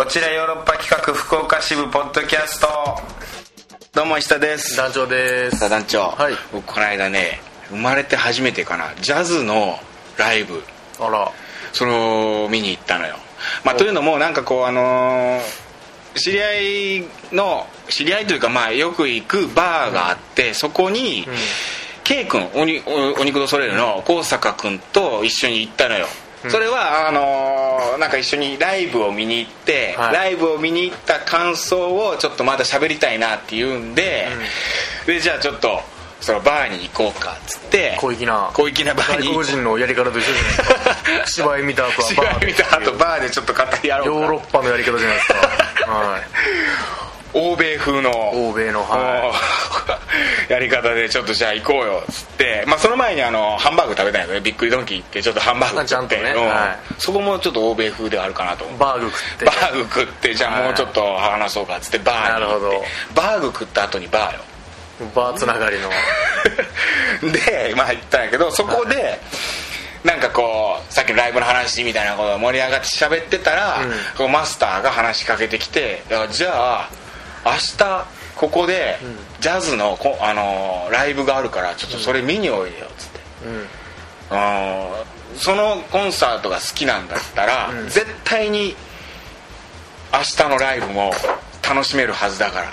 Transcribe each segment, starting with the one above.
こちらヨーロッパ企画福岡支部ポッドキャスト。どうも石田です。団長です。団長、はい。僕この間ね生まれて初めてかな。ジャズのライブ。あら。それを見に行ったのよ、まあ、というのもなんかこうあのー知り合いの知り合いというかまあよく行くバーがあって、そこに、K 君おにおお肉とソレールの？高坂君と一緒に行ったのよ、それはあのーなんか一緒にライブを見に行って、はい。ライブを見に行った感想をちょっとまだ喋りたいなっていうんで、でじゃあちょっとそのバーに行こうかっつって小粋な。小粋なバーに外国人のやり方と一緒じゃないですか。芝居見た後は芝バーで居見た後バーでちょっと語り合ろうか。ヨーロッパのやり方じゃないですか。はい 欧米風の。欧米のは やり方でちょっとじゃあ行こうよ。っつって、まあ、その前にあのハンバーグ食べたんやけどね。びっくりドンキー行ってちょっとハンバーグ食って。ちゃんとね。うん。はそこもちょっと欧米風ではあるかなとバーグ食って。バーグ食ってじゃあもうちょっと話そうかっつってバーにバーグ食った後にバーよ。バーつながりの。でまあ行ったんやけどそこでなんかこうさっきのライブの話みたいなことが盛り上がって喋ってたら、うん。こうマスターが話しかけてきてじゃあ明日ここでジャズのこ、あのーライブがあるからちょっとそれ見においでよっつって、うん。あのーそのコンサートが好きなんだったら、うん。絶対に明日のライブも楽しめるはずだからっ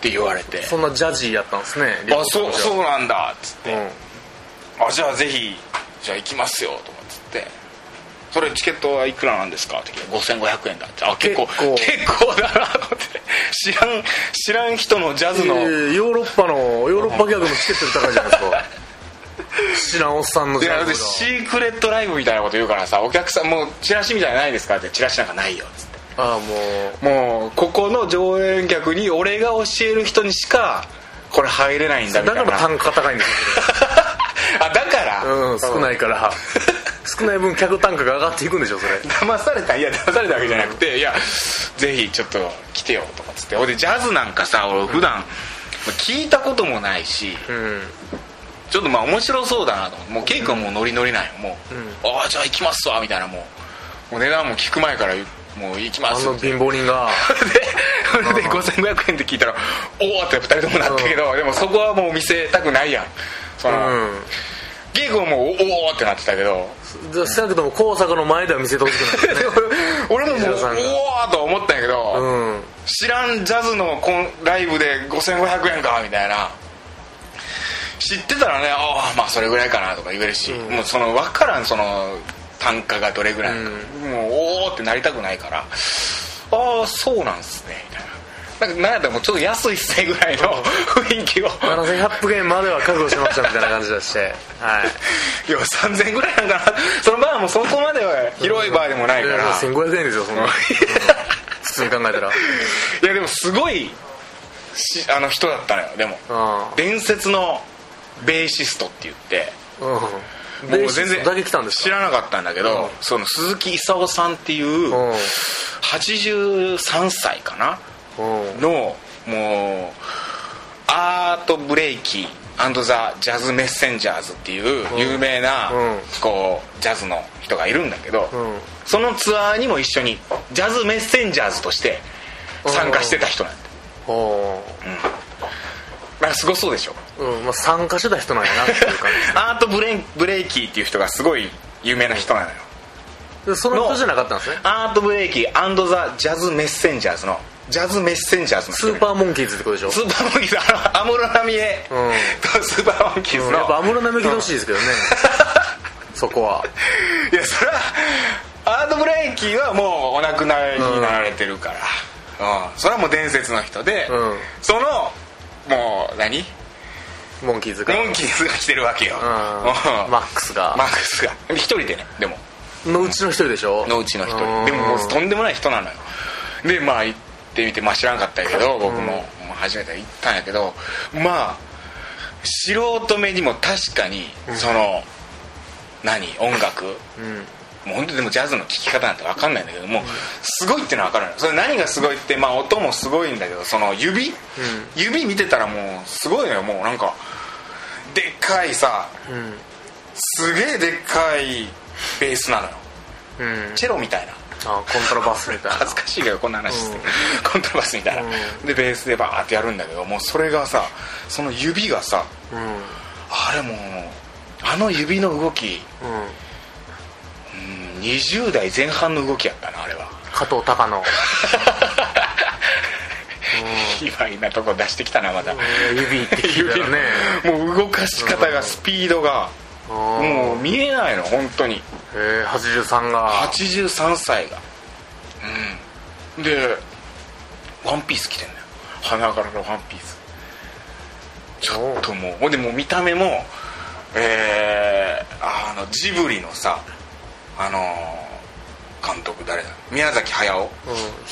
て言われて。そんなジャジーやったんですねあそうそうなんだっつって、うん。あじゃあぜひじゃあ行きますよとそれチケットはいくらなんですか？って聞いて5500円だって。あ結構結構。だなと思って。知らん知らん人のジャズの、えーヨーロッパのヨーロッパ客のチケットより高いじゃないですか。知らんおっさんのジャズが。シークレットライブみたいなこと言うからさお客さんもうチラシみたいないですか？ってチラシなんかないよっつって。ああもう。もうここの常連客に俺が教える人にしかこれ入れないんだみたいな。だから単価高いんです あだから、ようん少ないから 少ない分客単価が上がっていくんでしょそれ。騙されたいや騙されたわけじゃなくていやぜひちょっと来てよとかっつって。俺でジャズなんかさ俺普段まあ聞いたこともないしうん。ちょっとまあ面白そうだなと思って。もうケイ君はもうノリノリなんよ。もう、うんああじゃあ行きますわみたいな。もうもう値段も聞く前からもう行きますあの貧乏人が。でで5500円って聞いたらおおって2人ともなったけど、でもそこはもう見せたくないやん。その、うん。ケイ君はもうおおってなってたけど少なくとも高坂の前では見せてほしくないね。俺ももうお石田さんが。おと思ったんやけど、うん。知らんジャズのコンライブで5500円かみたいな。知ってたらねああまあそれぐらいかなとか言えるし、もうその分からんその単価がどれぐらいか、もうおおってなりたくないからああそうなんすねみたいななんかなんやったらもうちょっと安いっすねぐらいの 雰囲気を。7100円までは覚悟しましたみたいな感じだしてはい。いや3000円ぐらいなんかな。そのバーもそこまでは広いバーでもないから、いや1500円ですよそんな。普通に考えたら。いやでもすごいしあの人だったのよでも。あ伝説のベーシストって言って。あうん。もう全然知らなかったんだけど、その鈴木勲さんっていううん。83歳かなうんのもうアートブレイキーザ・ジャズ・メッセンジャーズっていう有名なうん。こうジャズの人がいるんだけど、うん。そのツアーにも一緒にジャズ・メッセンジャーズとして参加してた人なんだ。おなん。かすごそうでしょ。うん。まあ参加してた人なんやなっていう感 アートブレイブレイキーっていう人がすごい有名な人なのよ。その人じゃなかったんですね。アートブレイキーザ・ジャズ・メッセンジャーズのジャズ・メッセンジャーズの人スーパーモンキーズってことでしょ？スーパーモンキーズ。安室奈美恵。うん。とスーパーモンキーズの、うんやっぱ安室奈美恵来てほしいですけどね。そこは。いやそれはアートブレイキーはもうお亡くなりになられてるから、うん。それはもう伝説の人で、うん。そのもう何？モンキーズが。モンキーズが来てるわけよ、うん。うん。マックスが。マックスが。一人でねでも。のうちの一人でしょ？のうちの一うん。人でももうとんでもない人なのよ。でまあ行ってみてまあ知らんかったけど僕も初めて行ったんやけどまあ素人目にも確かにその、何音楽？うん。もう本当でもジャズの聴き方なんて分かんないんだけども、すごいってのは分かるそれ何がすごいってまあ音もすごいんだけどその指、指見てたらもうすごいのよもうなんかでっかいさうん。すげえでっかいベースなのよ。うん。チェロみたいなあコントラバスみたいな。恥ずかしいけどこんな話して、コントラバスみたいな、でベースでバーってやるんだけどもうそれがさその指がさうん。うんあれもうあの指の動き、うん、20代前半の動きやったなあれは。加藤隆の。卑猥なとこ出してきたなまた、指って聞いたらね。もう動かし方がスピードがももう見えないの本当にえー、83が。83歳が。うん。でワンピース着てんだよ。花柄のワンピース。ちょっともうほんでもう見た目もえー、あのジブリのさあのー監督誰だ？宮崎駿、うん。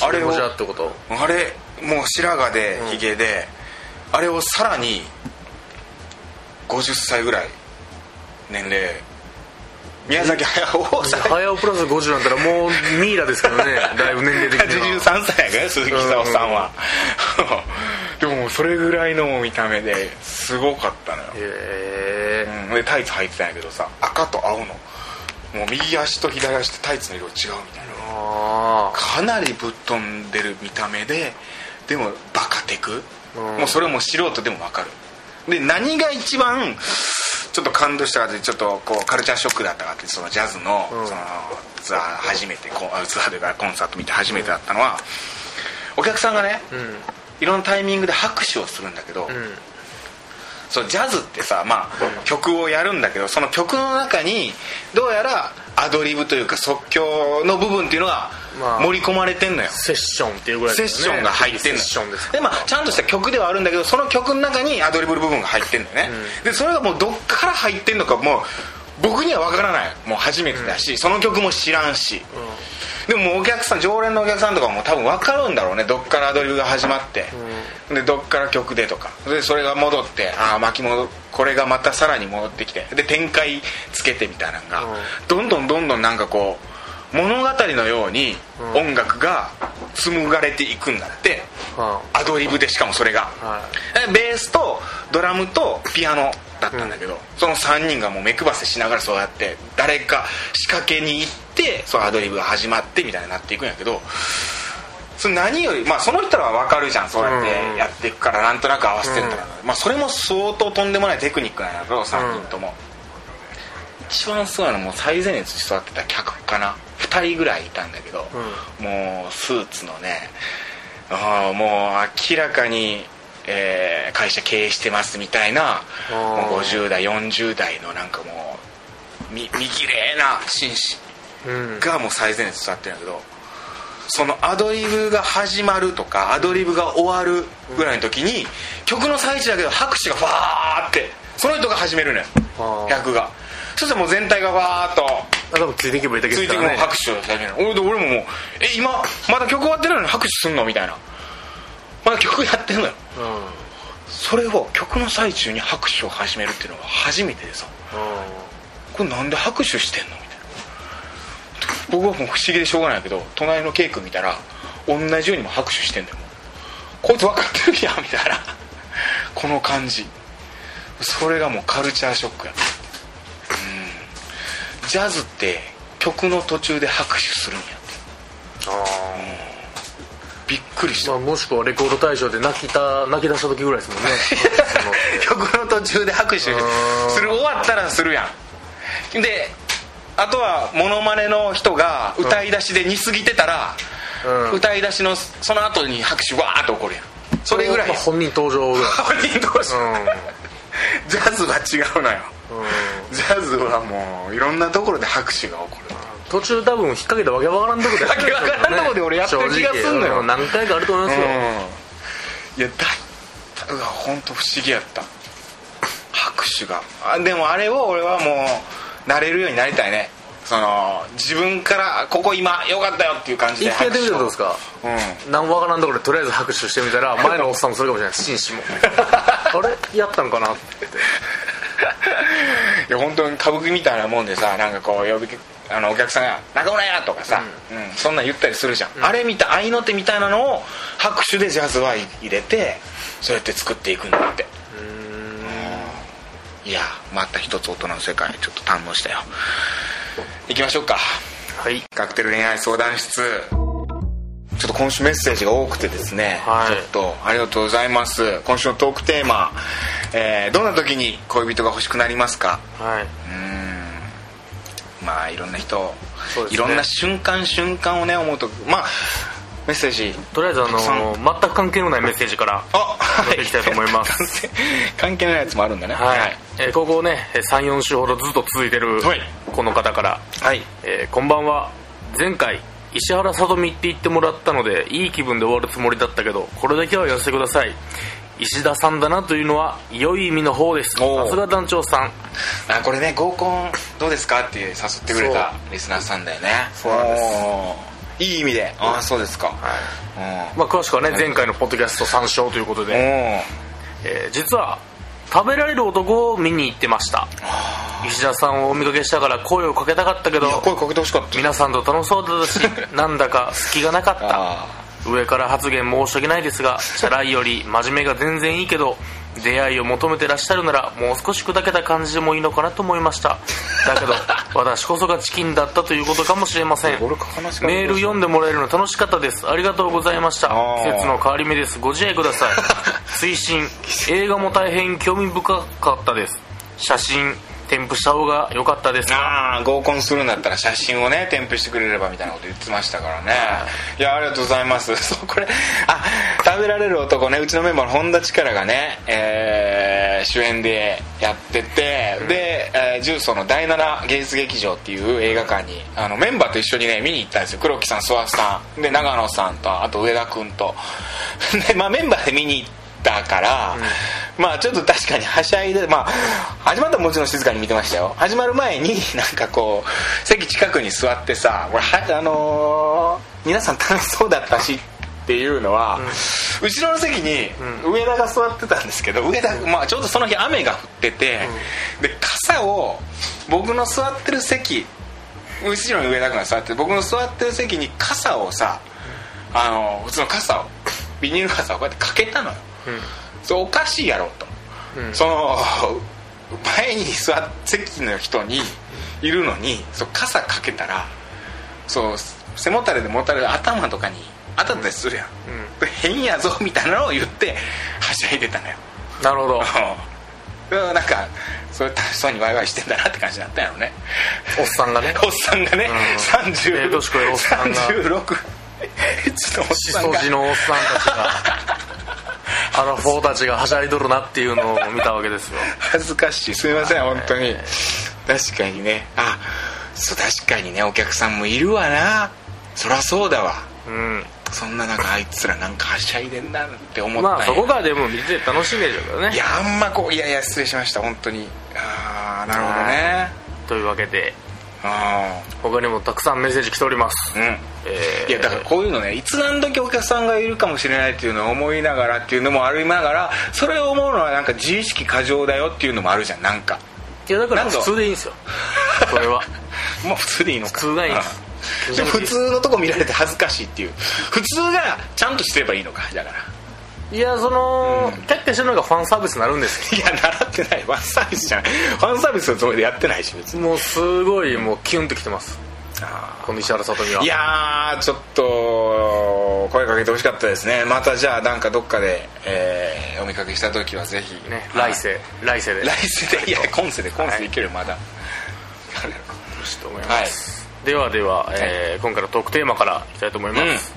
あれをじゃってこと？あれもう白髪でヒゲで、あれをさらに50歳ぐらい年齢宮崎駿をさらに早尾プラス50なんたらもうミイラですけどね。だいぶ年齢的には。83歳やから鈴木久夫さんは、でももうそれぐらいの見た目ですごかったのよ、へえ。うん、でタイツ履いてたんやけどさ赤と青のもう右足と左足とタイツの色違うみたいな。あかなりぶっ飛んでる見た目ででもバカテク、うん。もうそれも素人でも分かる。で何が一番ちょっと感動したかってちょっとこうカルチャーショックだったかってそのジャズの,、うん。そのツアー初めてこうあツアーというかコンサート見て初めてだったのは、お客さんがねいろんなタイミングで拍手をするんだけど、うん。そうジャズってさ、まあ、曲をやるんだけどその曲の中にどうやらアドリブというか即興の部分っていうのがまあ盛り込まれてんのよ、セッションっていうぐらいセッションが入ってんのセッションですでまあちゃんとした曲ではあるんだけどその曲の中にアドリブの部分が入ってんだよね、でそれがもうどっから入ってんのかもう僕には分からない。もう初めてだし、その曲も知らんし、でももうお客さん常連のお客さんとかも多分分かるんだろうね。どっからアドリブが始まって、でどっから曲でとか。でそれが戻ってああ巻き戻これがまたさらに戻ってきて。で展開つけてみたいなのが、うん。どんどんどんどんなんかこう物語のようにうん。音楽が紡がれていくんだって、はアドリブでしかもそれが、ベースとドラムとピアノだったんだけど、その3人がもう目配せしながらそうやって誰か仕掛けに行ってそのアドリブが始まってみたいになっていくんやけどそれ何よりまあその人らは分かるじゃんそうやってやっていくからなんとなく合わせてるんだから、まあそれも相当とんでもないテクニックなんやけど3人とも、一番すごいのはもう最前列に座ってた客かな2人ぐらいいたんだけど、もうスーツのねもう明らかに、えー会社経営してますみたいなもう50代40代のなんかもうみ見綺麗な紳士うん。がもう最前列座ってるんだけどそのアドリブが始まるとかアドリブが終わるぐらいの時に曲の最中だけど拍手がファーってその人が始めるのよ。あー。客が。そしたらもう全体がファーっとあ多分ついていけばいいだけついてもうですからね拍手を始める俺俺ももう「え今まだ曲終わってないのに拍手すんの?」みたいな。まだ曲やってんのよ。うんそれを曲の最中に拍手を始めるっていうのが初めてでさ。これなんで拍手してんのみたいな。僕はもう不思議でしょうがないけど隣のケイ君見たら同じようにも拍手してんだよ。こいつ分かってるやんみたいな。この感じ。それがもうカルチャーショックやった。ジャズって曲の途中で拍手するんやって。あびっくりした。ーまあもしくはレコード大賞で泣きた泣き出した時ぐらいですもんね。曲の途中で拍手する。終わったらするやん。であとはモノマネの人が歌い出しで似すぎてたら、うん。歌い出しのその後に拍手わーって起こるやん。それぐらいまあ本人登場ぐらい。本人同士うん。ジャズは違うのよ。うんジャズはもういろんなところで拍手が起こる途中多分引っ掛けたわけわからんとこでわけわからんとこで俺やってる気がすんのよ。何回かあると思いますよ、うん。いやだうわ本当不思議やった。拍手が。あでもあれを俺はもう慣れるようになりたいね。その自分からここ今よかったよっていう感じで一回やってみたらどうですか？かうん。何もわからんところでとりあえず拍手してみたら 前のおっさんもそれかもしれない。紳士も。あれ？やったんかなっていや本当に歌舞伎みたいなもんでさなんかこう呼びあのお客さんが「中村や!」とかさ、うん。そんなん言ったりするじゃん、あれみたい合いの手みたいなのを拍手でジャズは入れてそうやって作っていくんだって。いやまた一つ大人の世界ちょっと堪能したよ。行きましょうか。はい。カクテル恋愛相談室ちょっと今週メッセージが多くてですね、はい。ちょっとありがとうございます。今週のトークテーマ、えーどんな時に恋人が欲しくなりますか？はい。まあいろんな人、ね。いろんな瞬間瞬間をね思うとまあメッセージとりあえずあの全く関係のないメッセージからあやっていきたいと思います。関係 ないやつもあるんだね。はい、えーここね34週ほどずっと続いてるはい。この方からはい。えーこんばんは。前回石原さとみって言ってもらったのでいい気分で終わるつもりだったけどこれだけは言わせてください。石田さんだなというのは良い意味の方です。さすが団長さん。あこれね合コンどうですかって誘ってくれたリスナーさんだよね。そうなんです。いい意味で。ああそうですか。はい。うんまあ、詳しくはね前回のポッドキャスト参照ということで、えー実は食べられる男を見に行ってました。石田さんをお見かけしたから声をかけたかったけど声かけてほしかった。皆さんと楽しそうだったし なんだか隙がなかった。あ上から発言申し訳ないですがチャラいより真面目が全然いいけど出会いを求めてらっしゃるならもう少し砕けた感じでもいいのかなと思いました。だけど 私こそがチキンだったということかもしれません。メール読んでもらえるの楽しかったです。ありがとうございました。季節の変わり目です。ご自愛ください。推進映画も大変興味深かったです。写真添付した方が良かったですああ合コンするんだったら写真をね添付してくれればみたいなこと言ってましたからね。い。やありがとうございます。そうこれあ食べられる男ね。うちのメンバーの本田力がね、えー主演でやってて、で、えー重曹の第7芸術劇場っていう映画館にあのメンバーと一緒にね見に行ったんですよ。黒木さん諏訪さん。で長野さんとあと上田君と。で、まあ、メンバーで見に行ったから、まあちょっと確かにはしゃいでまあ始まったらもちろん静かに見てましたよ。始まる前に なんかこう席近くに座ってさはあのー皆さん楽しそうだったしっていうのは、後ろの席に上田が座ってたんですけど上田、まあ、ちょうどその日雨が降ってて、で傘を僕の座ってる席後ろに上田君が座って僕の座ってる席に傘をさあの普通の傘をビニール傘をこうやってかけたのよ、それおかしいやろと、うん。その前に座っ席の人にいるのにそう傘かけたらそう背もたれでもたれで頭とかに当たったりするやん、変やぞみたいなのを言ってはしゃいでたのよ。なるほど。うん。なんかそれ楽しそうにワイワイしてんだなって感じだったんやろね。おっさんがね。おっさんがね、うん。30ええ年こえるおっさんが。36 ちょっとおっしさんが。のおっさんたちがアラフォーたちがはしゃいどるなっていうのを見たわけですよ。恥ずかしい。すいません本当に。確かにね。あそう確かにね。お客さんもいるわな。そりゃそうだわ。うん。そんな中あいつらなんかはしゃいでんなって思ったまあそこからでも見てて楽しいんでしょうけどね。いやあんまこういやいや失礼しました。本当に。ああなるほどね。というわけで。あ他にもたくさんメッセージ来ております、あうん。えー。いやだからこういうのねいつ何時お客さんがいるかもしれないっていうのを思いながらっていうのもありながらそれを思うのはなんか自意識過剰だよっていうのもあるじゃんなんか。いやだから普通でいいんですよ。それは。もう普通でいいのか。普通がいいんです。うん。普通のとこ見られて恥ずかしいっていう。普通がちゃんとしてればいいのかだからいやその、キャッキャしてるのがファンサービスになるんですよ。いや習ってない。ファンサービスじゃない。ファンサービスのつもりでやってないし別に。もうすごいもうキュンときてます。あこの石原さとみは。いやーちょっと声かけてほしかったですね。またじゃあなんかどっかで、えーお見かけした時はぜひ。ねはい。来世来世で。来世で。い。や今世で。今世でいけるよまだ、欲しいと思います、ではでは、えー今回のトークテーマからいきたいと思います、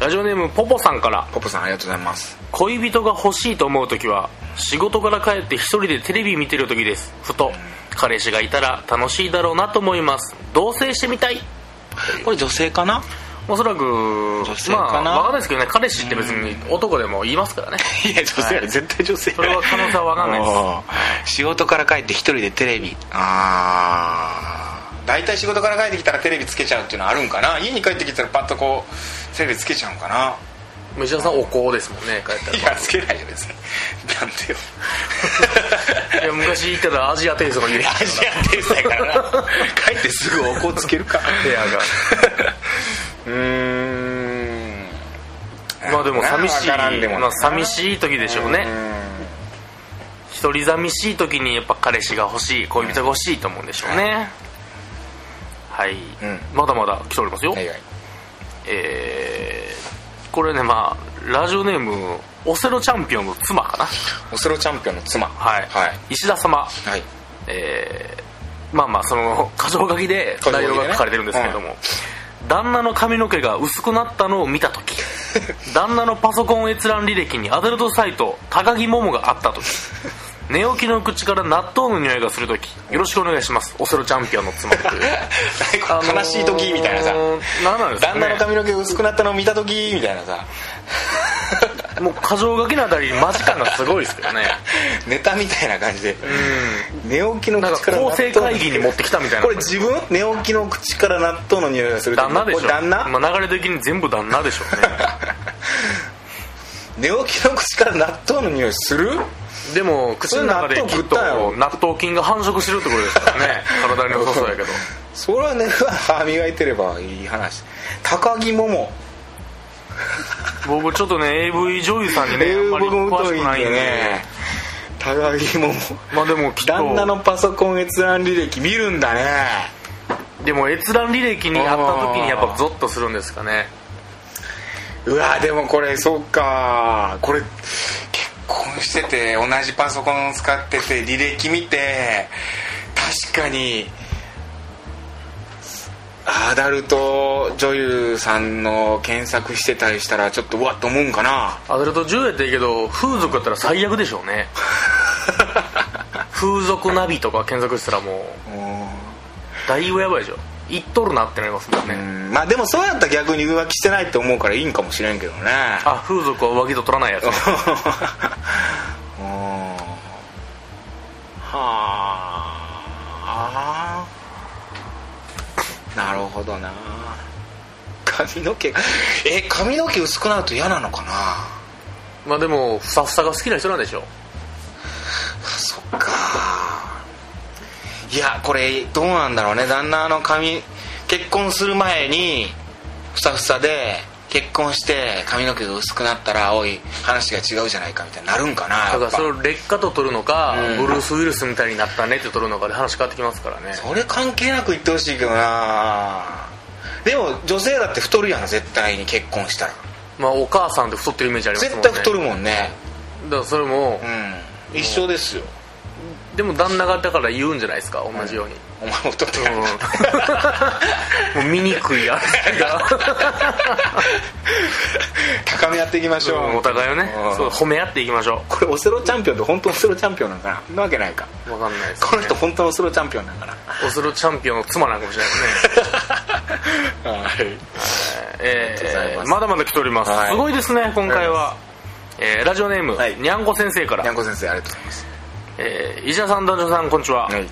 ラジオネームポポさんから。ポッポさんありがとうございます。恋人が欲しいと思う時は仕事から帰って一人でテレビ見てる時です。ふと彼氏がいたら楽しいだろうなと思います。同棲してみたい。これ女性かな？おそらく女性かな？まあ分かんないですけどね。彼氏って別に男でも言いますからね。いや女性やろ、絶対女性。それは可能性は分かんないです。仕事から帰って一人でテレビ。ああ大体仕事から帰ってきたらテレビつけちゃうっていうのはあるんかな？家に帰ってきたらパッとこうテレビつけちゃうんかな？石田さんお香ですもんね帰ったら。いやつけないよ別に。なんでよ。いや昔言ってたアジアテイストがいるアジアテイストやからな。帰ってすぐお香つけるか。部屋が。うーん。まあでも寂しい。まあ寂しい時でしょうね。一人寂しい時にやっぱ彼氏が欲しい恋人が欲しいと思うんでしょうね、はい、うん。まだまだ来ておりますよ、はいはい。えー、これねまあラジオネームオセロチャンピオンの妻かな。オセロチャンピオンの妻。はい、はい。石田様。はい。えーまあまあその箇条書きで内容が書かれてるんですけれども、旦那の髪の毛が薄くなったのを見た時。旦那のパソコン閲覧履歴にアダルトサイト高木桃があった時寝起きの口から納豆の匂いがする時よろしくお願いします。オセロチャンピオンの妻という。悲しい時みたいなさ。あのー何なんですかね。旦那の髪の毛薄くなったのを見た時みたいなさ。もう箇条書きのあたりマジ感がすごいですけどね。ネタみたいな感じで。寝起きの口からか構成会議に持ってきたみたいな。これ自分？寝起きの口から納豆の匂いがする旦那でしょ。旦那、まあ、流れ的に全部旦那でしょうね。寝起きの口から納豆の匂いする？でも口の中できっと納豆菌が繁殖してるってことですからね。体に良さそうやけど。それはね歯磨いてればいい話。高木桃。僕ちょっとね AV 女優さんにねえあんまり詳しくないんで。ね高木桃。まあでもきっと。旦那のパソコン閲覧履歴見るんだね。でも閲覧履歴にあった時にやっぱゾッとするんですかね。うわでもこれそうか。これ結婚してて同じパソコンを使ってて履歴見て確かにアダルト女優さんの検索してたりしたらちょっとうわっと思うんかな。アダルト10やったらいいけど風俗やったら最悪でしょうね。風俗ナビとか検索したらもう。だいぶやばいでしょ言っとるなってなりますもんうねん。まあでもそうやったら逆に浮気してないって思うからいいんかもしれんけどね。あ風俗は上着と取らないやつね。うんはあ。なるほどな。髪の毛え髪の毛薄くなると嫌なのかな？まあでもふさふさが好きな人なんでしょそやこれどうなんだろうね。旦那の髪結婚する前にふさふさで結婚して髪の毛が薄くなったらおい話が違うじゃないかみたいになるんかなだからそれを劣化と取るのか、うん。ブルース・ウィルスみたいになったねって取るのかで話変わってきますからね。それ関係なく言ってほしいけどな。でも女性だって太るやん絶対に結婚したら。まあお母さんって太ってるイメージありますもんね。絶対太るもんね。だからそれもうん。一緒ですよでも旦那がだから言うんじゃないですか？同じように、お前も太ってうん。もう醜いあれが高め合っていきましょう。お互いをね。うん。そう褒め合っていきましょこれオセロチャンピオンって本当のオセロチャンピオンなんかななわけないか。う分かんないです、この人本当のオセロチャンピオンなんかなオスロチャンピオンの妻なんかもしれないですね はい。えありがとうございます。ーまだまだ来ております、はい。すごいですね今回は、えーラジオネーム、はい。にゃんこ先生から。にゃんこ先生ありがとうございますえー石田さん男女さんこんにちは、はいえ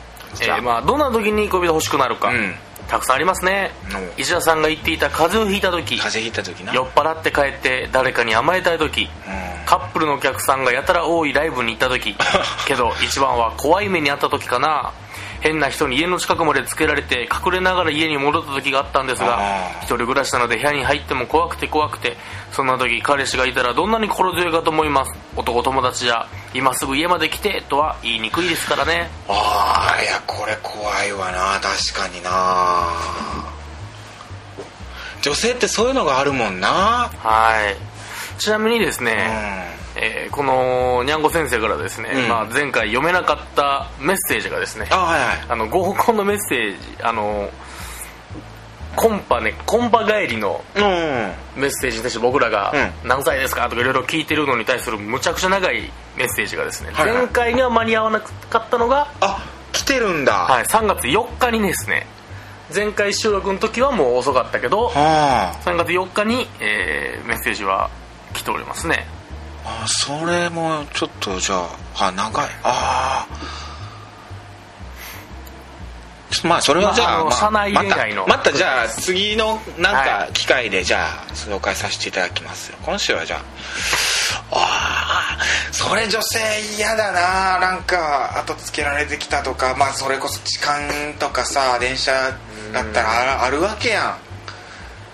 ーまあ、どんな時に恋人欲しくなるか、うん。たくさんありますね。お石田さんが言っていた風邪をひいた時。風邪ひいた時な。酔っ払って帰って誰かに甘えたい時。うん。カップルのお客さんがやたら多いライブに行った時。けど一番は怖い目にあった時かな変な人に家の近くまでつけられて隠れながら家に戻った時があったんですが一人暮らしなので部屋に入っても怖くて怖くてそんな時彼氏がいたらどんなに心強いかと思います？男友達じゃ今すぐ家まで来てとは言いにくいですからね。ああいやこれ怖いわな。確かにな。女性ってそういうのがあるもんな。はい。ちなみにですうん。ね、えーこのにゃんこ先生からですね、うん。まあ、前回読めなかったメッセージがですねあはいはい。あの合コンのメッセージあのコンパねコンパ帰りのうんメッセージに対して僕らがう「何歳ですか?」とかいろいろ聞いてるのに対するむちゃくちゃ長いメッセージがですね、はいはい。前回には間に合わなかったのが、あ来てるんだ。はい、3月4日にですね前回収録の時はもう遅かったけどは3月4日に、えーメッセージは来ておりますねああそれもちょっとじゃああ長い。ああまあそれはじゃあ,、まあまあまたまたじゃあ次のなんはか機会でじゃあ紹介させていただきますよ。今週はじゃあああそれ女性嫌だな。なんか後つけられてきたとかまあそれこそ痴漢とかさ電車だったらああるわけやん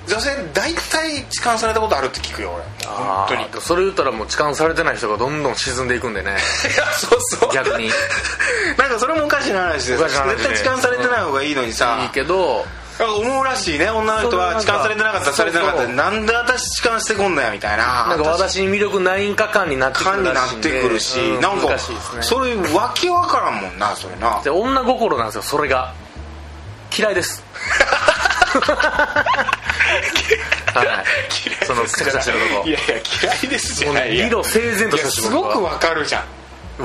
女性大体痴漢されたことあるって聞くよ俺。本当に。それ言ったらもう痴漢されてない人がどんどん沈んでいくんでね。いやそうそう。逆に。い いなんかそれもおかしな話で絶対痴漢されてない方がいいのにさ。けど思うらしいね女の人は痴漢されてなかったらされてなかったなんで私痴漢してこんのやみたいな。なんか私に魅力ないんか感になってく感になってくるし、うんなんかそれわけわからんもんなそれな。で女心なんですよそれが。嫌いです はい。そのくちゃくちゃしてるとこ。いやいや嫌いですじゃもうない理路整然といやしたすごくわかるじゃん。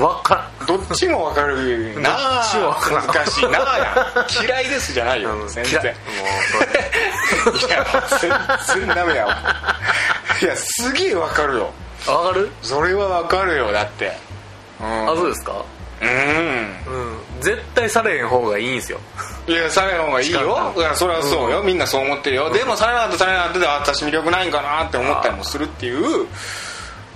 わかどっちもわかるなあ。どっちもわ難しい。なあ。や嫌いですじゃないよ。全嫌い然。もういや全然ダメやわいやすげえわかるよ。わかる？それはわかるよだって。うん。あそうですか？うん。うん。絶対されへん方がいいんですよいやされん方がいいよ。いやそれはそうよ、みんなそう思ってるよ、でもされなかったされなかったで私魅力ないんかなって思ったりもするっていう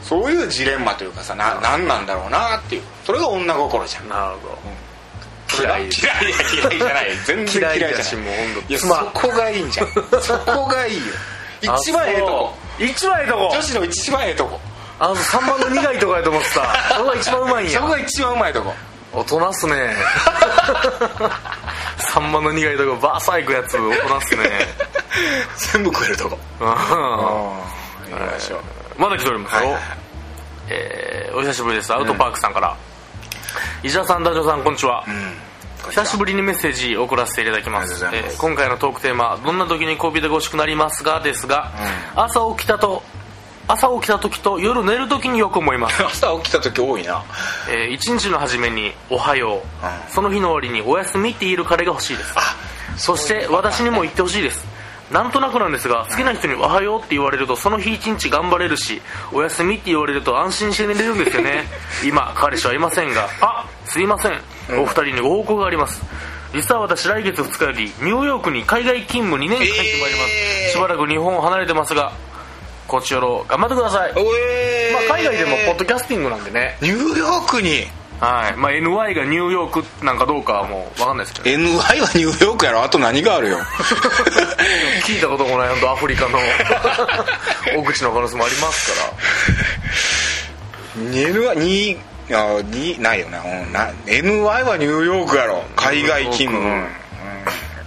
そういうジレンマというかさな何なんだろうなっていう。それが女心じゃん。なるほど。嫌い。嫌い嫌い嫌いじゃない。全然嫌いじゃない。そ妻。こがいいんじゃん。そこがいいよ。一番ええとこ。一番ええとこ。女子の一番ええとこ。あの3番の苦いとこやと思ってた。そこが一番うまいんや。そこが一番うまいとこ。大人っすね 3番の苦いとこバーサイクやつ大人っすね。全部食えるとこ。まだ来ておりますよ、はいはいえーお久しぶりです。アウトパークさんから、石田さん男女さんこんにちは、久しぶりにメッセージ送らせていただきます。えー今回のトークテーマ「どんな時に恋人が欲しくなりますが」ですが、朝起きたと朝起きた時と夜寝る時によく思います、朝起きた時多いな。えー一日の初めに「おはよう」うん。その日の終わりに「おやすみ」って言える彼が欲しいです。あそして私にも言ってほしいです。なんとなくなんですが好きな人に「おはよう」って言われるとその日一日頑張れるし「おやすみ」って言われると安心して寝れるんですよね。今彼氏はいませんが。あすいません。お二人にご報告があります。実は私来月2日よりニューヨークに海外勤務2年間行ってまいります、えー。しばらく日本を離れてますがこっちよろ頑張ってください、おえまあ、海外でもポッドキャスティングなんでね。ニューヨークに？はい。まあ NY がニューヨークなんかどうかはもう分かんないですけど。NY はニューヨークやろ？あと何があるよ？聞いたこともない本当アフリカの 大口の可能性もありますから。NY にあにないよな,、うん、な NY はニューヨークやろ？海外勤務、うん。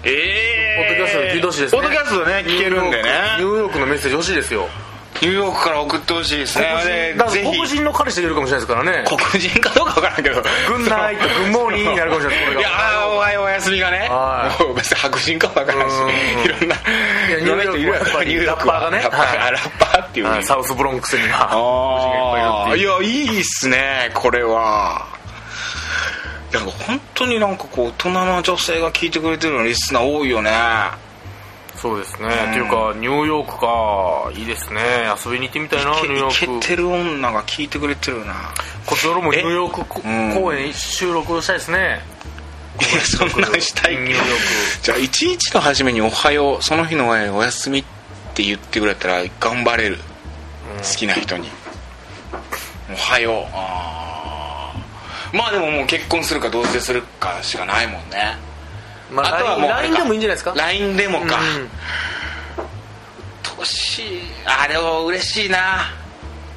えポッドキャストで聞いてほしいですね。ポッドキャストでね聞けるんでね。ニューヨークのメッセージ欲しいですよニューヨークから送ってほしいですね。でだからぜひ黒人の彼氏がいるかもしれないですからね。黒人かどうか分からんけど。グンナイとグンモーニーになるかもしれないですいやおはようお休みがね。はい。もう別に白人かも分からんし。うん。いろんないろんな人いるやろニューヨークはやっぱりニューヨークはラッパーがねラッパーっていうはい。サウスブロンクスにはああいやいいっすねこれは。なんか本当になんかこう大人の女性が聞いてくれてるのリスナー多いよねそうですね。っていうかニューヨークかいいですね。遊びに行ってみたいなニューヨーク。てる女が聞いてくれてるな。こっちよろもニューヨーク公演収録したいですね。いやそんなんしたい。ニューヨーク。じゃあ一日の初めに「おはよう」その日の終わりに「おやすみ」って言ってくれたら頑張れる。好きな人に「おはよう」あー。まあでももう結婚するか同棲するかしかないもんねまああとはもう LINE でもいいんじゃないですか？LINE でもか。うん。年あでも嬉しいな。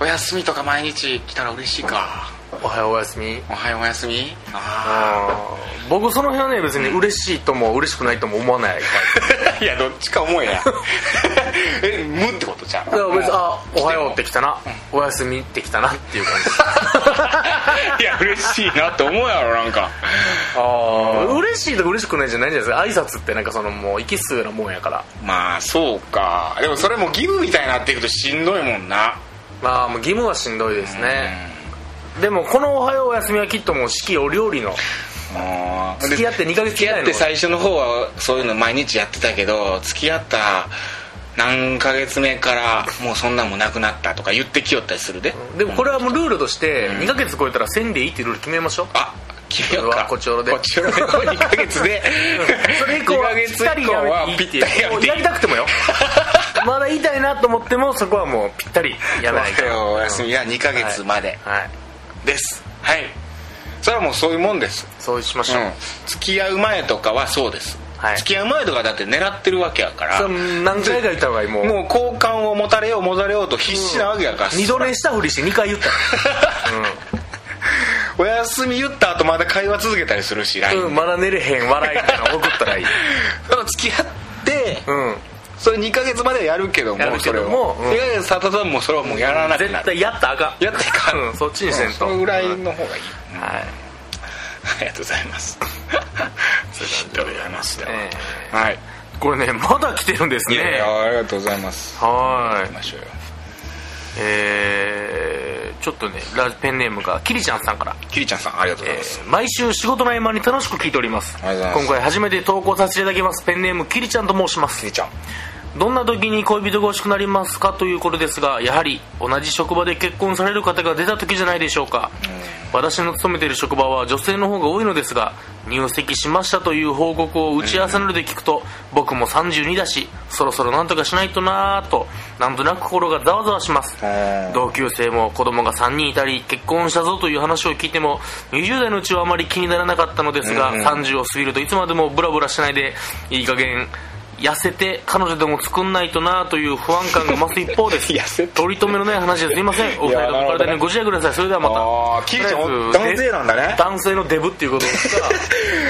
お休みとか毎日来たら嬉しいかおはようおやすみ。おはようお休み。ああー僕その辺はね別に嬉しいとも嬉しくないとも思わない。あ いやどっちか思えや。え無ってことじゃん。だから別にあおはようって来たな。おやすみって来たなっていう感じ。いや嬉しいなって思うやろなんか。ああ嬉しいと嬉しくないじゃないじゃないですか。挨拶ってなんかそのもう息吸うようなもんやから。まあそうか。でもそれも義務みたいになっていくとしんどいもんな。まあもう義務はしんどいですねでもこの「おはようおやすみ」はきっともう四季折々の。あー。付き合って2ヶ月付き合っての最初の方はそういうの毎日やってたけど付き合った何ヶ月目からもうそんなんもなくなったとか言ってきよったりするで、でもこれはもうルールとして2ヶ月超えたら1000でいいってルール決めましょう。あ決めようか。こっちおろで。こっちおろで。2ヶ月で。それ以降は2ヶ月以降はぴったりやめていい。やりたくてもよ。まだ言いたいなと思ってもそこはもうぴったりやめないと。お休みは2ヶ月まで。はいです。はい。それはもうそういうもんです。そうしましょう、うん。付き合う前とかはそうです、はい。付き合う前とかだって狙ってるわけやから。何回か言った方がいいもうもう好感を持たれよう持たれようと必死なわけやから、二度寝したふりして2回言った。お休み言った後まだ会話続けたりするしうん、うん、まだ寝れへん笑いみたいなの送ったらいい。付き合ってうんそれ2ヶ月まではやるけどもやるけども。それを。うん。2ヶ月経たたらもうそれはもうやらなくなる。絶対やったらあかん。やっていかん。うんそっちにせんと。それぐらいうんの方がいい、はい。ありがとうございます。ありがとうございますえはい。これねまだ来てるんですね。やありがとうございます。はい。行きましょうよえー、ちょっとねラペンネームがキリちゃんさんから。キリちゃんさんありがとうございえます、ー毎週仕事の合間に楽しく聞いております。今回初めて投稿させていただきます。ペンネームキリちゃんと申します。キリちゃん。どんな時に恋人が欲しくなりますかということですがやはり同じ職場で結婚される方が出た時じゃないでしょうか、私の勤めている職場は女性の方が多いのですが入籍しましたという報告を打ち合わせなどで聞くと、僕も32だしそろそろなんとかしないとなぁとなんとなく心がざわざわします。うん同級生も子供が3人いたり結婚したぞという話を聞いても20代のうちはあまり気にならなかったのですが、うん。30を過ぎるといつまでもブラブラしないでいい加減痩せて彼女でも作んないとなという不安感が増す一方です。取り留めのない話ですいません。お二人とも体にご自愛ください。それではまた。キリちゃん男性なんだね。男性のデブっていうことですから、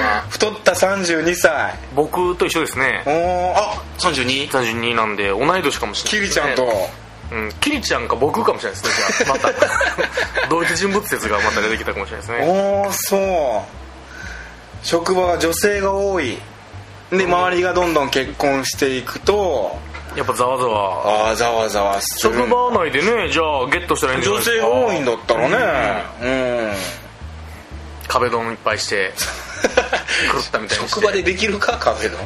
ま あ太った32歳。僕と一緒ですね。おーあ 32? 32なんで同い年かもしれキないリちゃんと。うん、キリちゃんか僕かもしれないですねじゃあ。また。同一人物説がまた出てきたかもしれないですね。おおそう。職場は女性が多いで周りがどんどん結婚していくとやっぱざわざわ。ああざわざわする。職場内でねじゃあゲットしたらいいんじゃない女ですか。性が多いんだったらね。うん。壁ドンいっぱいして 狂ったみたいにして。職場でできるかカフェの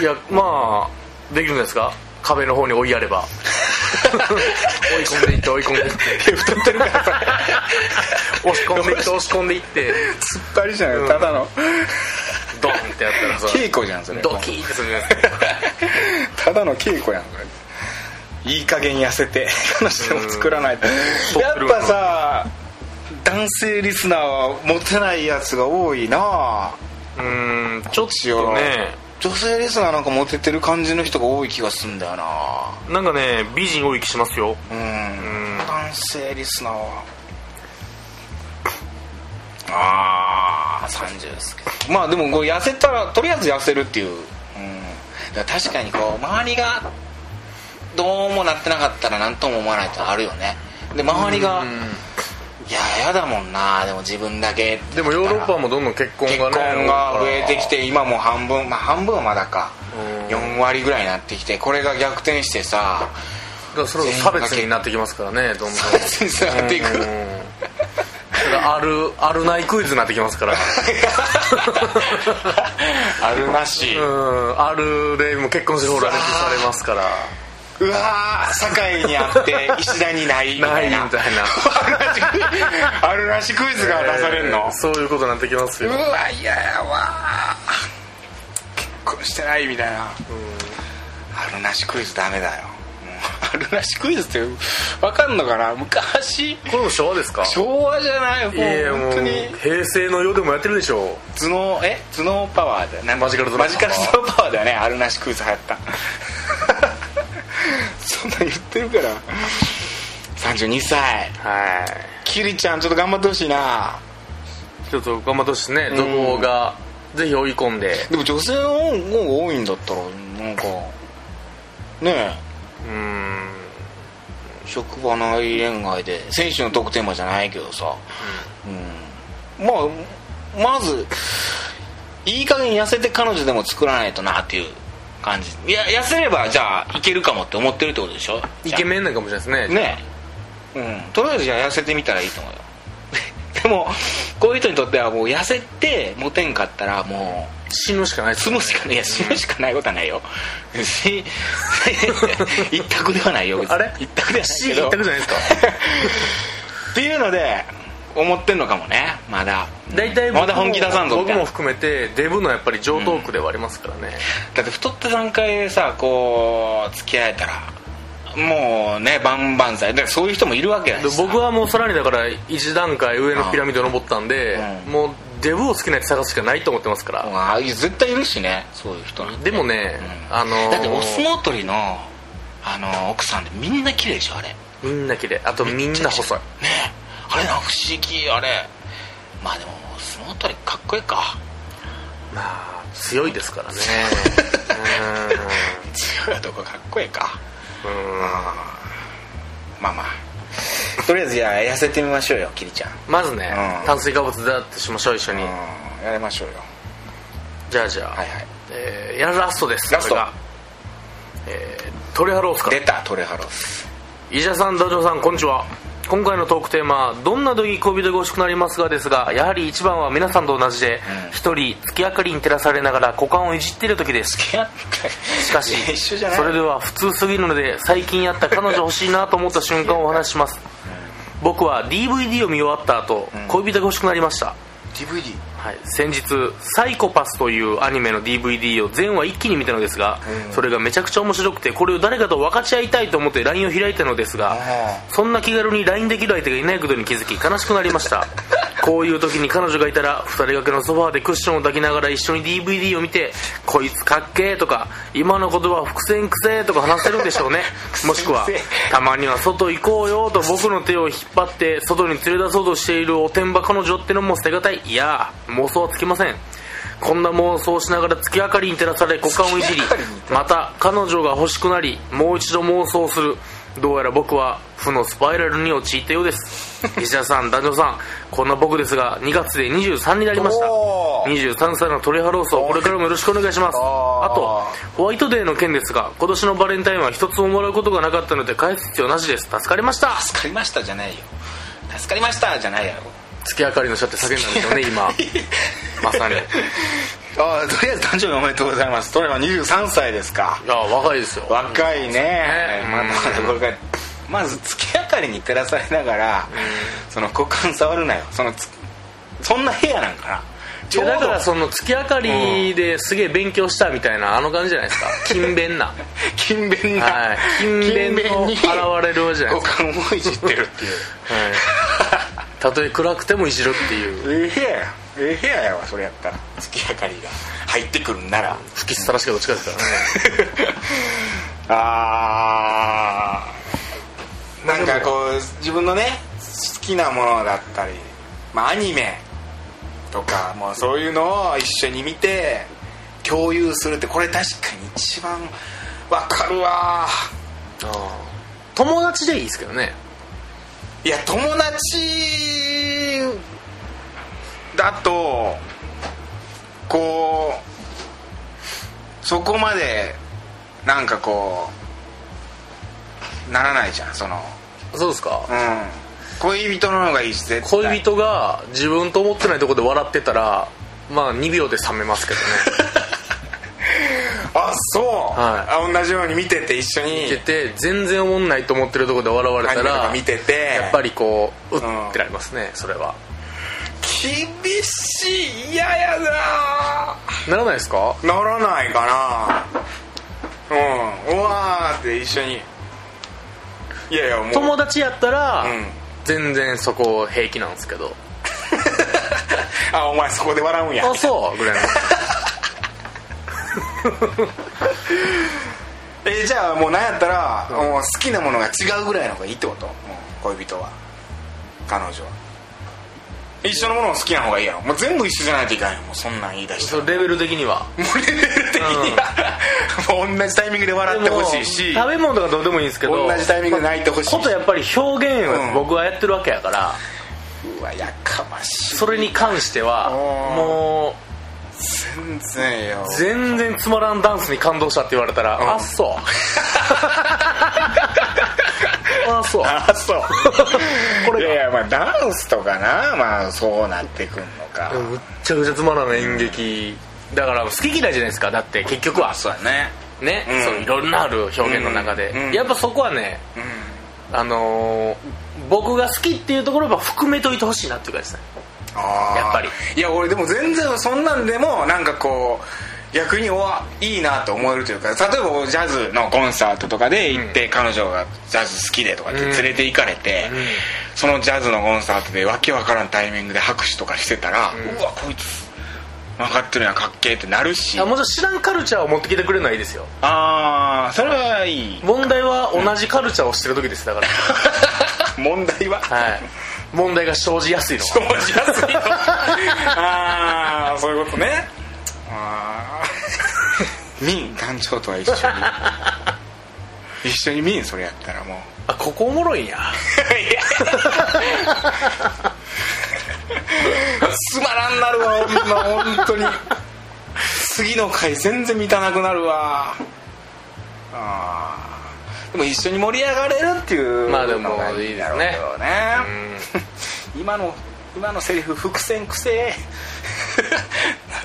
いやまあできるんですか。壁の方に追いやれば。追い込んでいって追い込んでいって。太ってるから。さ 押し込んでいって押し込んでいって。突っ張りじゃないただのドンってやったらさ稽古じゃんそれ。ドキーってするじゃないですか。ただの稽古やんこれ。いい加減痩せて彼女でも作らないと。うん。やっぱさ男性リスナーはモテないやつが多いな。うーんちょっとね。女性リスナーなんかモテてる感じの人が多い気がすんだよな。なんかね美人多い気しますよ。うん。ん。男性リスナーは。ああ30ですけど。まあでもこう痩せたらとりあえず痩せるっていう、うん、確かにこう周りがどうもなってなかったら何とも思わないってのあるよね。で周りがいややだもんな。でも自分だけ。でもヨーロッパもどんどん結婚結がね婚が増えてきて今もう半分まあ半分はまだか。うん。4割ぐらいになってきてこれが逆転してさだからそれこそ差別になってきますからねどんどん。差別につながっていくあるあるないクイズになってきますから。あるなし。うんあるでもう結婚してほらレされますから。うわー堺にあって石田にないみたいな。ないみたいな。あるなしクイズが出されんの？えー、そういうことになってきますよ。うわ嫌やわ結婚してないみたいな。あるなしクイズダメだよあるなしクイズって分かんのかな？昔。これも昭和ですか？昭和じゃないもう本当に。平成の世でもやってるでしょ頭脳え？頭脳パワーだよなんマジカル頭脳マ。ジカル頭脳パワーだよね。あるなしクイズ流行った。そんなん言ってるから。32歳。はい。キリちゃんちょっと頑張ってほしいな。ちょっと頑張ってほしいですね。どこがぜひ追い込んで。でも女性の方が多いんだったらなんかねえうん。職場内恋愛で選手のトークテーマじゃないけどさ、うん。まあまずいい加減痩せて彼女でも作らないとなっていう感じ。いや痩せればじゃあいけるかもって思ってるってことでしょ？イケメンなんかもしれないですね。ね。うん。とりあえずじゃあ痩せてみたらいいと思うよ。でもこういう人にとってはもう痩せてモテんかったらもう死ぬしかない住むしかない。いや住むしかないことはないよ。別に 一択ではないよあれ？一択ではない死けど。一択じゃないですか？っていうので思ってんのかもね。まだ。大体まだ本気出さんぞ僕も含めてデブのやっぱり上等区ではありますからね、だって太った段階でさこう付き合えたらもうね万々歳。だからそういう人もいるわけだし僕はもうさらにだから一段階上のピラミッドを登ったんで、うん。もうデブを好きなやつ探すしかないと思ってますから、ああ絶対いるしね。そういう人なんて。でもね、うん。あのーだってお相撲取りの、あのー奥さんでみんな綺麗でしょあれ。ねみんな綺麗。あとみんな細い。えあれな不思議あれ。まあでも相撲取りかっこいいか。まあ強いですからね。強いとこかっこいいか。うん。うんまあまあとりあえずじゃあ痩せてみましょうよキリちゃん。まずね、うん。炭水化物だってしましょう一緒に、うん。やりましょうよ。じゃあじゃあ、はいはい。えーやラストですラスト。これが。えー、トレハロースか出たトレハロス。医者さんダジョさんこんにちは今回のトークテーマ「どんな時恋人が欲しくなりますが」ですがやはり一番は皆さんと同じでうん。一、人月明かりに照らされながら股間をいじっている時です。しかしそれでは普通すぎるので最近やった彼女欲しいなと思った瞬間をお話しします。僕は DVD を見終わった後、ん。恋人が欲しくなりました DVD はい、先日「サイコパス」というアニメの DVD を全話一気に見たのですが、うん。それがめちゃくちゃ面白くてこれを誰かと分かち合いたいと思って LINE を開いたのですがそんな気軽に LINE できる相手がいないことに気づき悲しくなりましたこういう時に彼女がいたら2人掛けのソファーでクッションを抱きながら一緒に DVD を見て「こいつかっけー」とか「今の言葉伏線くせー」とか話せるんでしょうね。もしくは伏線「たまには外行こうよ」と僕の手を引っ張って外に連れ出そうとしているおてんば彼女ってのも捨てがたい。いやー妄想はつきません。こんな妄想をしながら月明かりに照らされ股間をいじりまた彼女が欲しくなりもう一度妄想するどうやら僕は負のスパイラルに陥ったようです。石田さん男女さんこんな僕ですが2月で23になりました。おー。23歳のトレハロースをこれからもよろしくお願いします。あとホワイトデーの件ですが今年のバレンタインは一つももらうことがなかったので返す必要なしです。助かりました。助かりましたじゃないよ。助かりましたじゃないやろ。月明かりの下って叫んだんですよね今。まさに。いああとりあえず誕生日おめでとうございます。トレは23歳ですか。や若いですよ。若いね。ね。まだまだこれからまず月明かりに照らされながら、その股間触るなよ。そのつそんな部屋なんかな。ちょだからその月明かりですげえ勉強したみたいなあの感じじゃないですか。勤勉な。勤勉な、はい。勤勉の現れるじゃないですか。股間をいじってるっていう。はい。たとえ暗くてもいじるっていう。ええ。部屋やええ部屋やわそれやったら。月明かりが入ってくるんなら。吹きさらしかどっちかですから。ね あー。なんかこう自分のね好きなものだったり、まあ、アニメとかもうそういうのを一緒に見て共有するってこれ確かに一番わかるわ。友達でいいですけどね。いや友達だとこうそこまでなんかこうならないじゃんその。そうですか？うん。恋人の方がいいし絶対。恋人が自分と思ってないところで笑ってたらまあ2秒で冷めますけどね。あそう、はい。あ同じように見てて一緒に。見てて全然思んないと思ってるところで笑われたらか見てて。やっぱりこうううんってなりますねそれは厳しい嫌やな。ならないですか？ならないかな。うん。うわーって一緒に。いやいやもう。友達やったら、うん。全然そこ平気なんですけど。あお前そこで笑うんや。あそう。ぐらいの。えじゃあもうなんやったら、もう好きなものが違うぐらいの方がいいってこと？恋人は。彼女は一緒のものを好きな方がいいやろ。もう全部一緒じゃないといかんよ。もうそんなん言い出したらそのレベル的には。もうレベル的には、もう同じタイミングで笑ってほしいし。食べ物とかどうでもいいんですけど同じタイミングで泣いてほしいことやっぱり表現うんを僕はやってるわけやから、うわやかましい。それに関してはうん。も全然よ。う全然つまらんダンスに感動したって言われたら、ん。あそう あそう。あそう。これいやいやまあダンスとかなまあそうなってくんのか。むっちゃくちゃつまらん演劇。だから好き嫌いじゃないですか。だって結局はそうやね。ね、うん。そういろんなある表現の中で、うん。うん。やっぱそこはねうん。あのー僕が好きっていうところは含めといてほしいなっていうかですねやっぱり。いや俺でも全然そんなんでもなんかこう逆におわいいなと思えるというか例えばジャズのコンサートとかで行って、彼女がジャズ好きでとかって連れて行かれて、うん。そのジャズのコンサートでわけわからんタイミングで拍手とかしてたら、うわこいつ分かってるやんかっけえってなるし。もちろん知らんカルチャーを持ってきてくれるのはいいですよ。ああそれはいい。問題は同じカルチャーをしてる時ですだから。問題は？はい問題が生じやすいのは生じやすいのああそういうことね。あー。見ん団長とは一緒に。一緒に見んそれやったらもう。あここおもろいんや。つまらんなるわほんま本当に。次の回全然満たなくなるわ。あーでも一緒に盛り上がれるっていうまあでもいいだろうけどね。今の今のセリフ伏線くせえ。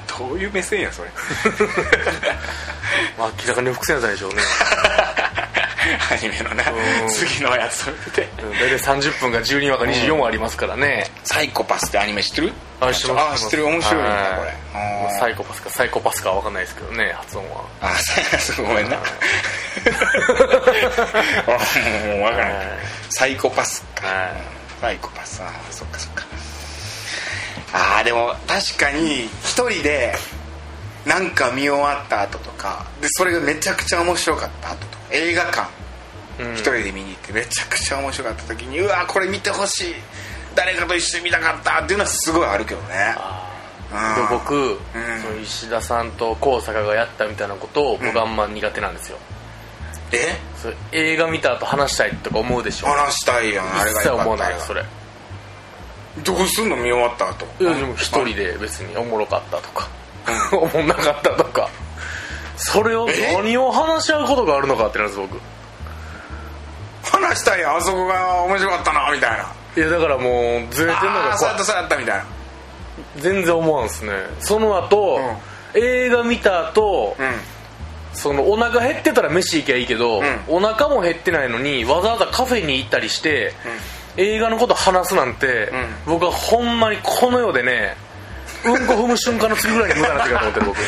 どういう目線やそれ。まあ明らかに伏線やったでしょうね。アニメのなうん。次のやつを見て。うん。大体30分が12話か24話ありますからね、サイコパスってアニメ知ってる？あ知ってます。あ知ってる。面白いねはい。これ。サイコパスかサイコパスかは分かんないですけどね発音は。あごめんなもう分からんはい。サイコパスか。はい。サイコパスあーそっかそっか。あーでも確かに一人でなんか見終わった後とかでそれがめちゃくちゃ面白かった後とか映画館うん。一人で見に行ってめちゃくちゃ面白かった時にうわこれ見てほしい誰かと一緒に見たかったっていうのはすごいあるけどね。うん。で僕、ん。その石田さんと高坂がやったみたいなことを僕あんま苦手なんですよ、え？それ映画見た後話したいとか思うでしょ？話したいやんあれ一が切思わないよそれ。どうすんの見終わった後？いやでも一人で別におもろかったとか。おもんなかったとか。それをえ？何を話し合うことがあるのかってなるんです僕。話したいやんあそこが面白かったなみたいな。いやだからもうずれてんのああそうやったそうやったみたいな。全然思わんすね。その後、映画見た後、うんそのお腹減ってたら飯行きゃいいけど、ん。お腹も減ってないのにわざわざカフェに行ったりして、映画のこと話すなんて、僕はほんまにこの世でねうんこ踏む瞬間の次ぐらいに無駄な時だと思ってる僕。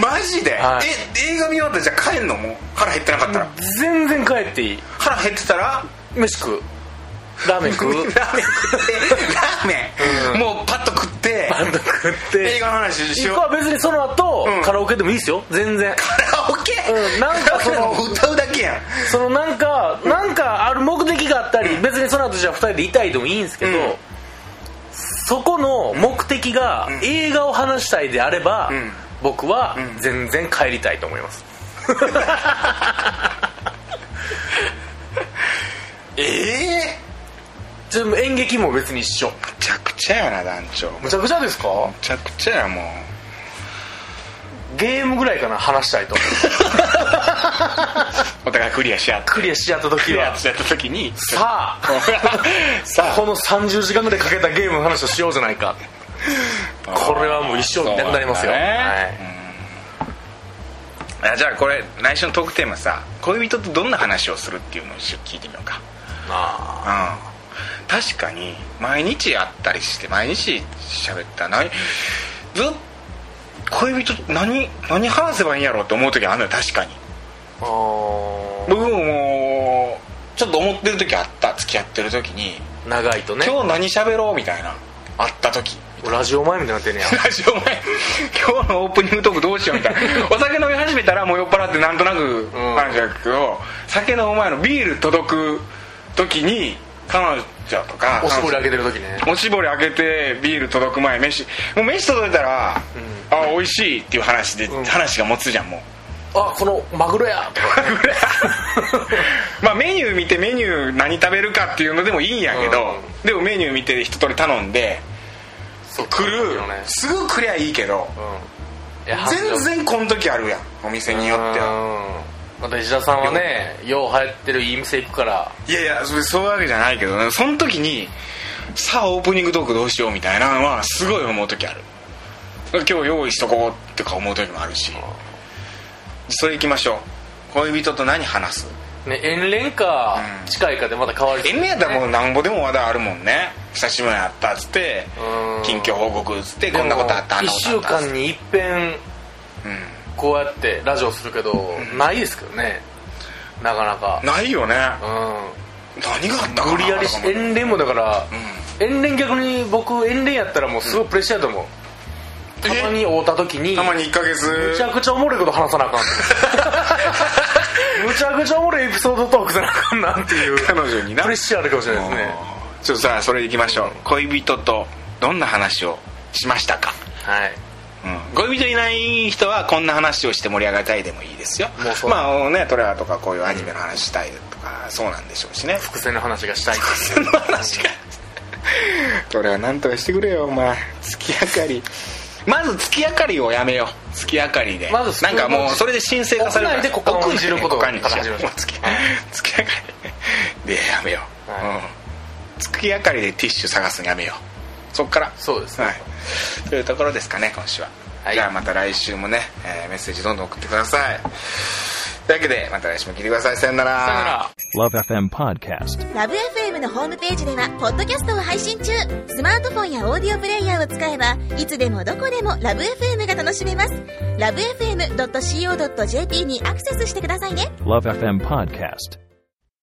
マジで、はい。え映画見終わったらじゃあ帰んの？もう腹減ってなかったら。全然帰っていい。腹減ってたら？飯食う。ラーメン食う。ラーメン食ってラーメン、もうてパンと食って。映画の話しよう。行くは別にその後、うん。カラオケでもいいですよ。全然。カラオケ、うん。なんかその歌うだけやん。そのなんかなんかある目的があったり別にその後じゃあ2人でいたいでもいいんですけど、うん。そこの目的が映画を話したいであれば、ん。僕はん。全然帰りたいと思います、ええちょ演劇も別に一緒。むちゃくちゃやな団長。むむちゃくちゃですか？ちゃくちゃやもう。ゲームぐらいかな話したいと。お互いクリアし合って。クリアしちゃったク時は。リアし合った時に。さあ。さあ。この30時間ぐらいかけたゲームの話をしようじゃないか。これはもう一生見なくなりますよ、じゃあこれ来週のトークテーマさ恋人とどんな話をするっていうのを一緒に聞いてみようか。あ。うん確かに毎日会ったりして毎日喋った。何ずっ恋人と何何話せばいいんやろうって思う時あるのよ確かに。ーあー。僕ももうちょっと思ってる時あった付き合ってる時に。長いとね。今日何喋ろうみたいな。会った時。ラジオ前みたいになってんねや。ラジオ前。今日のオープニングトークどうしようみたいな。お酒飲み始めたらもう酔っ払ってなんとなくん。話だけど、酒飲む前のビール届く時に彼女とかおしぼり開けてる時ね。おしぼり開けてビール届く前飯。もう飯届いたら、あ美味しいっていう話で、ん。話が持つじゃんもう。あこのマグロや。とか まあメニュー見てメニュー何食べるかっていうのでもいいんやけど、でもメニュー見て一通り頼んで来る。ね。すぐ来りゃいいけど全然この時あるやんお店によっては。うんまた石田さんはねよう流行ってるいい店行くから。いやいやそれそういうわけじゃないけどね。その時にさあオープニングトークどうしようみたいなのはすごい思う時ある。今日用意しとこうとか思う時もあるし。それ行きましょう。恋人と何話す？ね遠恋かうん。近いかでまた変わりそう縁やったらもうなんぼでも話題あるもんね。久しぶりに会ったっつってうん。近況報告っつってこんなことあったあん1なことあ週ったっつって。間に一遍。うんこうやってラジオするけどないですけどね。なかなか。ないよね。う何があったか無理やりし遠恋もだから遠恋逆に僕遠恋やったらもうすごいプレッシャーだと思う。たまに会うた時にたまに1ヶ月。むちゃくちゃおもろいこと話さなあかん むちゃくちゃおもろいエピソードトークせなあかんなっていう彼女にな。プレッシャーあるかもしれないですね。ちょっとさあそれ行きましょう。恋人とどんな話をしましたか？はい。うん、恋人いない人はこんな話をして盛り上がりたいでもいいですよ。まあねトレアとかこういうアニメの話したいとか、そうなんでしょうしね。伏線の話がしたい。その話が。トレアなんとかしてくれよお前。月明かり。まず月明かりをやめよう。月明かりで。まずなんかもうそれで神聖化されるから。屋内で股間をいじること屋内で股間にから始めましょう。もう月月明かりでやめよう、はい。うん。月明かりでティッシュ探すのやめようそっから。そうですね。はい。というところですかね今週は、はい。じゃあまた来週もね、えーメッセージどんどん送ってください。というわけでまた来週も聞いてください。さよなら。さよなら。Love FM Podcast. ラブ f m のホームページではポッドキャストを配信中。スマートフォンやオーディオプレイヤーを使えばいつでもどこでもラブ f m が楽しめます。ラブ FM.co.jp にアクセスしてくださいね。Love FM Podcast.